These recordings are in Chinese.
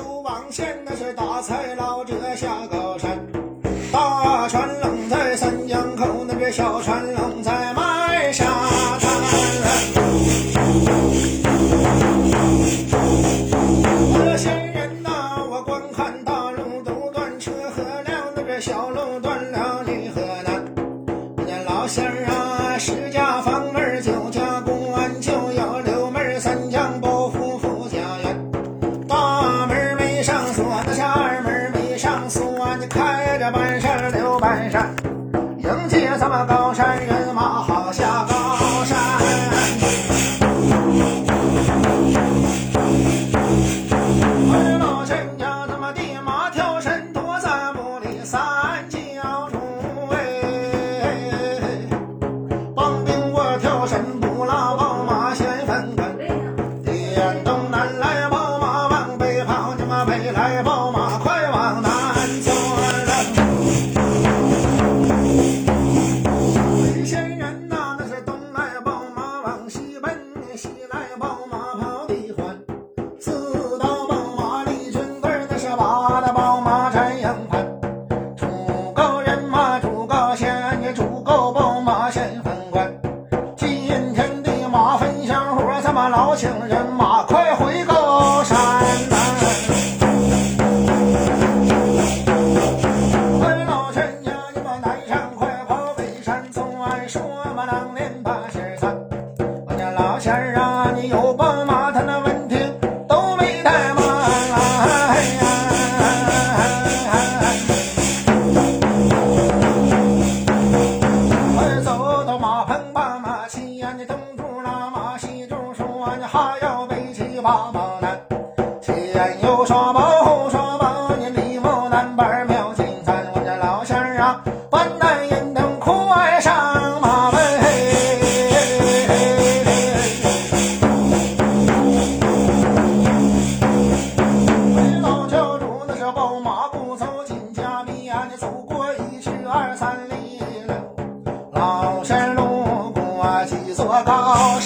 竹网线，那是大财捞这下高山；大船拢在三江口，那边小船。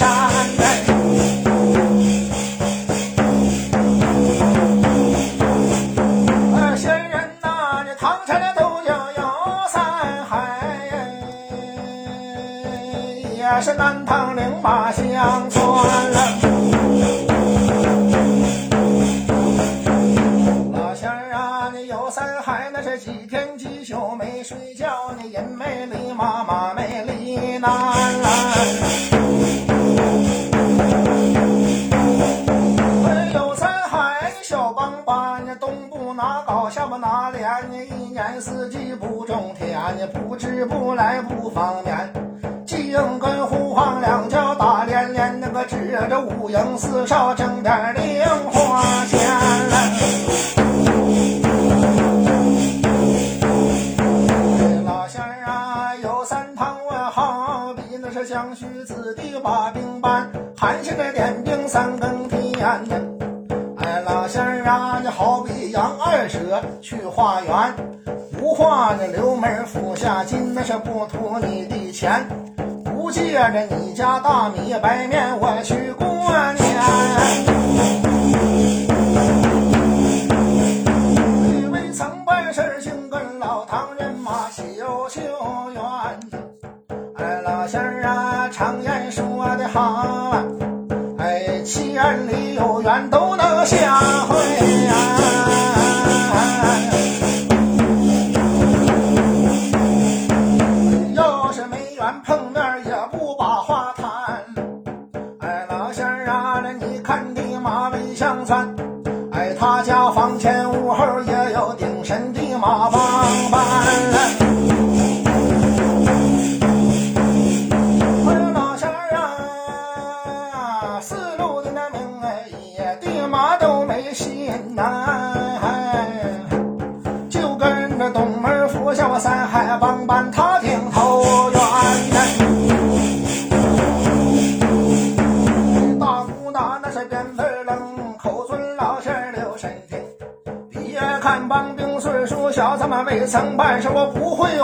山哎哎仙人呐你唐朝的都叫有山海也是南唐名马相伯老仙儿啊你游山是几天几宿没睡觉你人没礼马没礼貌不知不来，不方便，紧跟胡黄两脚打连连。那个指着五营四少挣点零花钱。哎，老乡啊，有三堂啊，好比那是将须子弟把兵搬，还是这点兵三更天。哎，老乡啊，你好比杨二蛇去化缘。话着刘门府下金，那是不图你的钱，不借着你家大米白面我去过年。因为曾办事情跟老唐人马喜有秀缘，哎，老仙儿啊，常言说的好，哎，千里有缘都能相会、啊。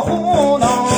胡闹。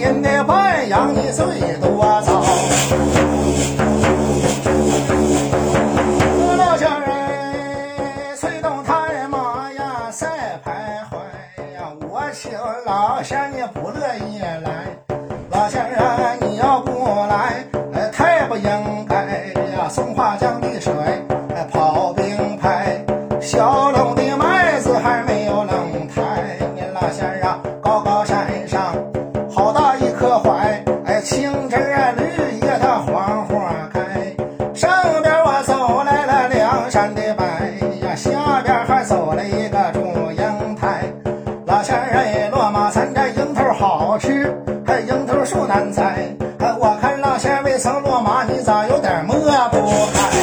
人的伴羊杨一醉妈，你咋有点磨不开？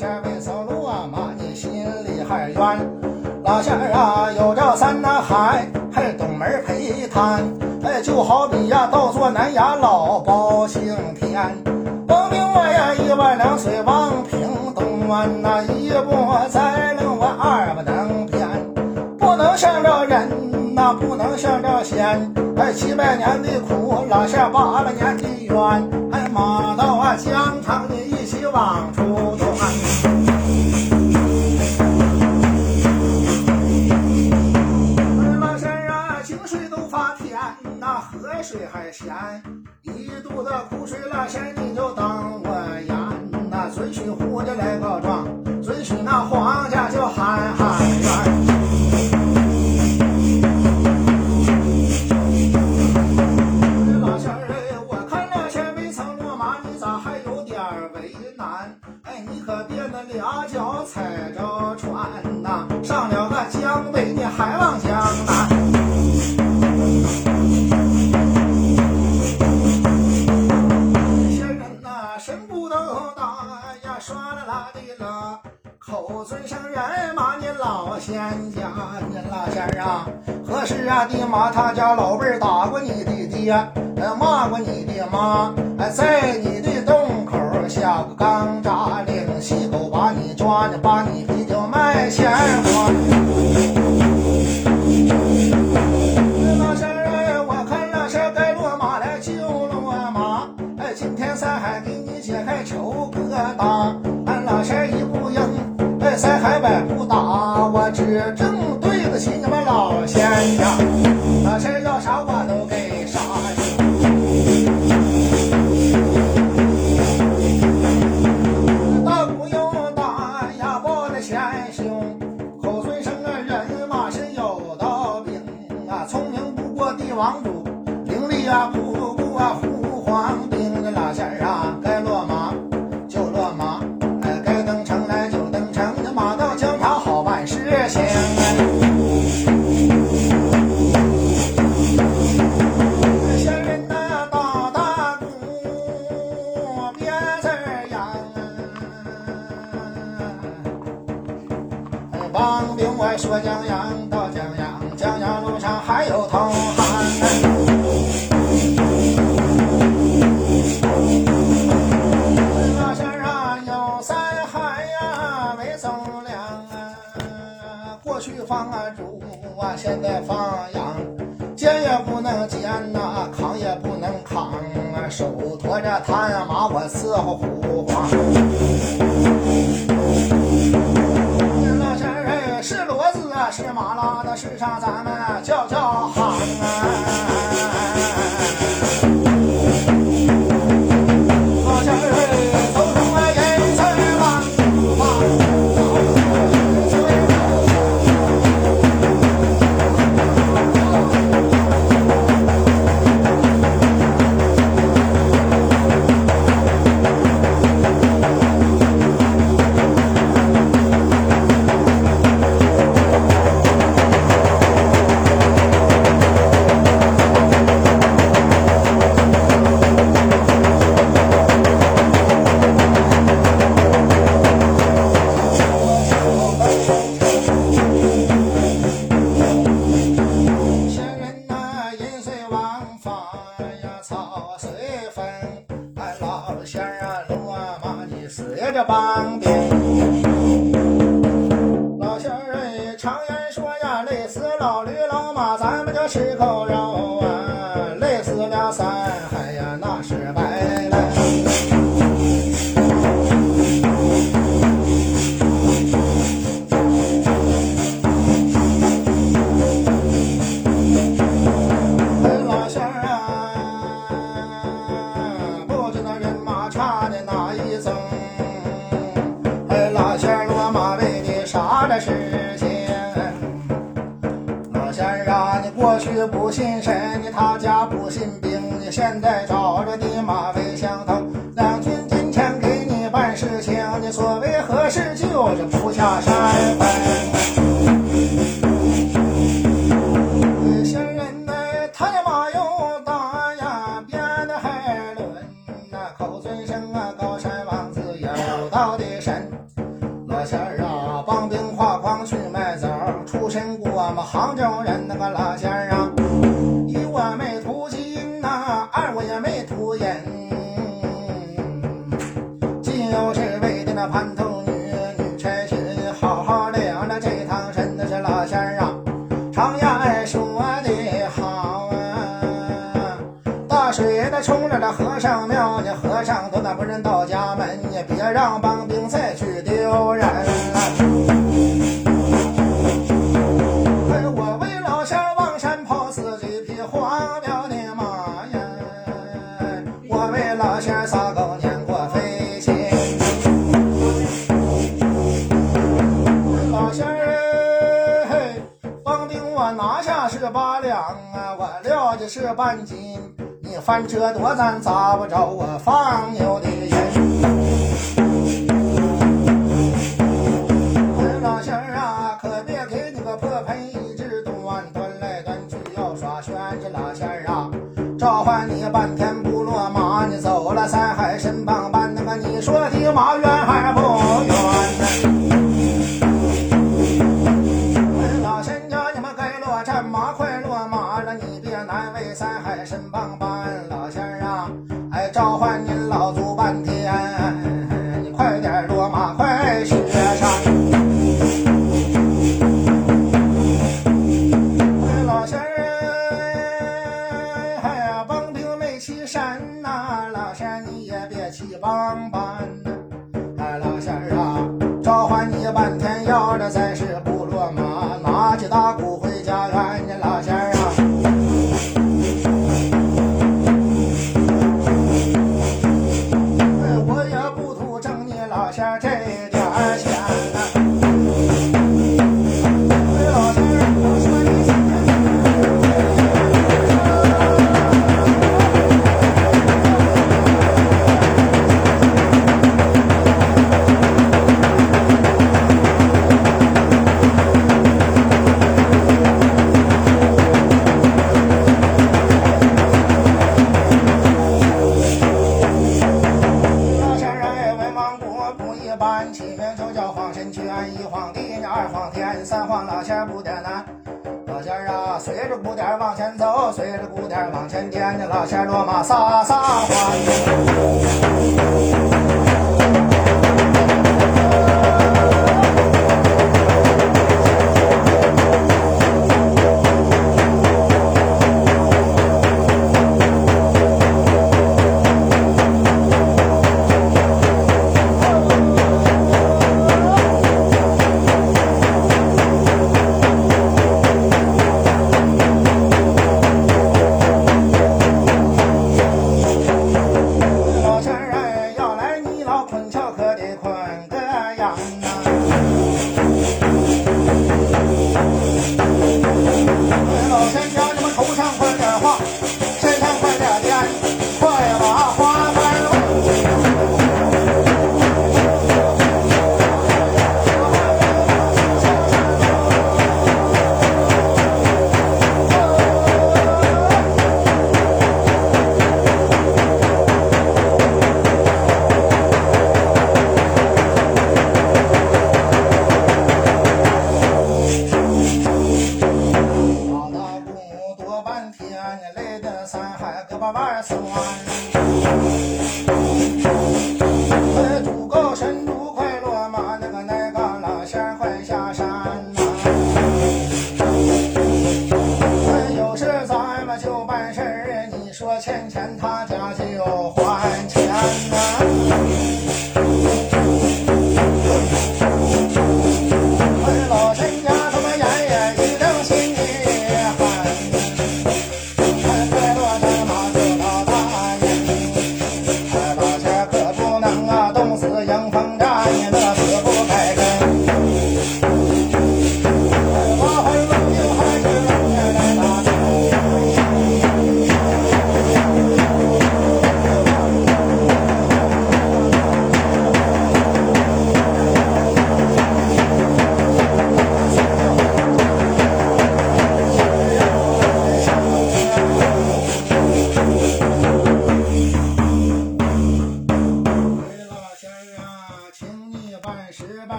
仙为走路啊，妈你心里还冤。老仙儿啊，有这三呐海，还东门陪摊。哎，就好比呀、倒做南崖老包青天。王明我呀，一碗凉水望平东湾呐、一不栽能我二不能偏，不能向着人呐、不能向着仙。哎，七百年的苦，老仙八百年的冤，哎，马到啊，疆场你一起往出。一肚子苦水，落下你。说江阳到江阳，江阳路上还有同行。哎，哥哥身上有灾害呀，没走量。啊，过去放啊，猪啊，现在放羊，肩也不能肩呐，扛也不能扛啊，手托着炭呀，马火伺候。ahora. 是半斤，你翻车多咱咋不着？我放牛的。您老坐来的山海，胳膊腕酸。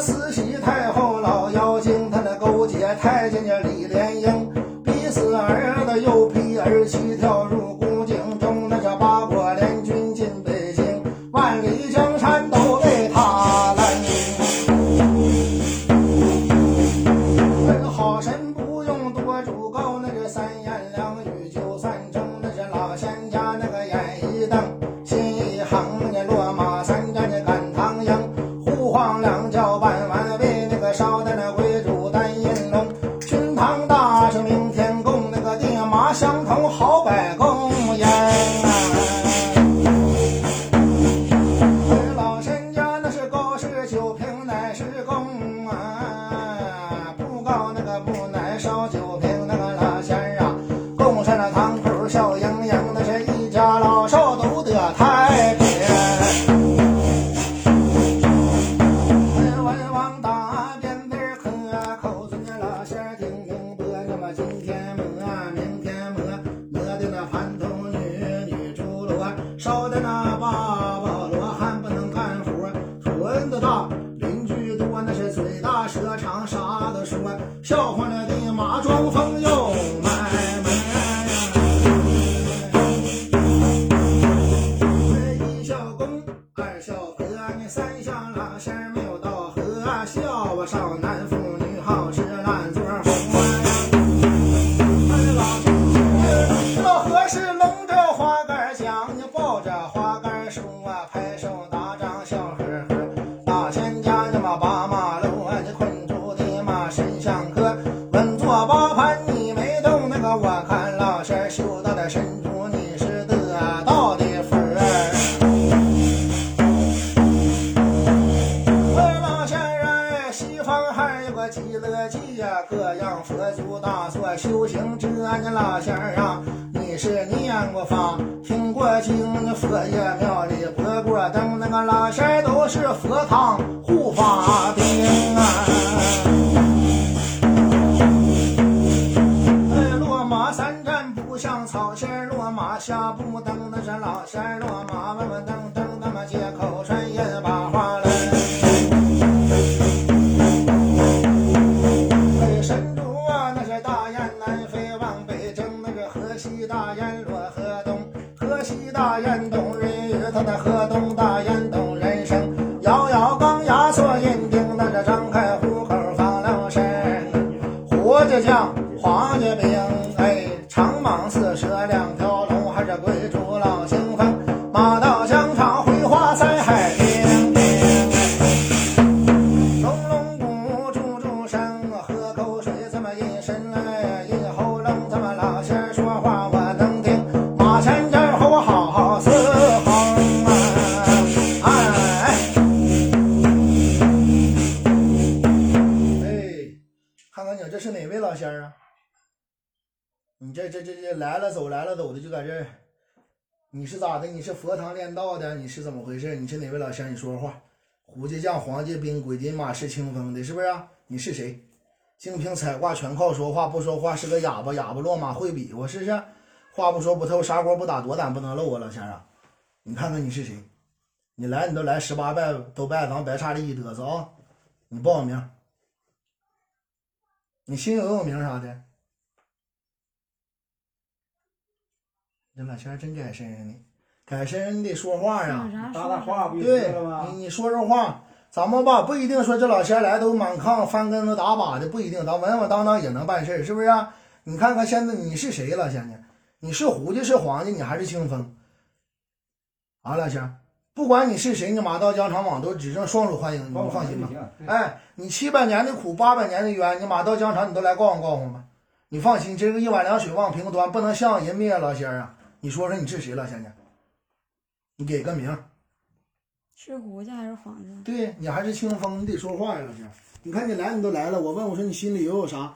死心听过经，佛爷庙里佛过灯，那个老仙儿都是佛堂护法。你是咋的？你是佛堂练道的？你是怎么回事？你是哪位老仙儿？你说说话。胡家将、黄家兵、鬼金马是清风的，是不是、啊？你是谁？净凭彩卦全靠说话，不说话是个哑巴，哑巴落马会比划，是不是？话不说不透，砂锅不打，多胆不能漏啊，老仙儿啊！你看看你是谁？你来你都来十八拜都拜，咱白差这一嘚瑟啊！你报个名，你姓有有名啥的？这老仙儿真改身呢，改身你得说话呀、啥搭搭话不就对得了吗？你，你说说话，咱们吧不一定说这老仙儿来都满炕翻跟头打把的，不一定，咱稳稳当当也能办事儿，是不是、啊？你看看现在你是谁了？现在你是胡家是黄家，你还是清风？啊，老仙儿，不管你是谁，你马到疆场网都指正双手欢迎，你帮我放心吧。哎，你七百年的苦，八百年的冤，你马到疆场你都来告诉告诉吧。你放心，这个一碗凉水望平端，不能向人灭老仙儿啊！你说说你是谁了，仙家？你给个名儿。是胡家还是黄家？对你还是清风，你得说话呀，老师。你看你来，你都来了，我问我说你心里又有啥？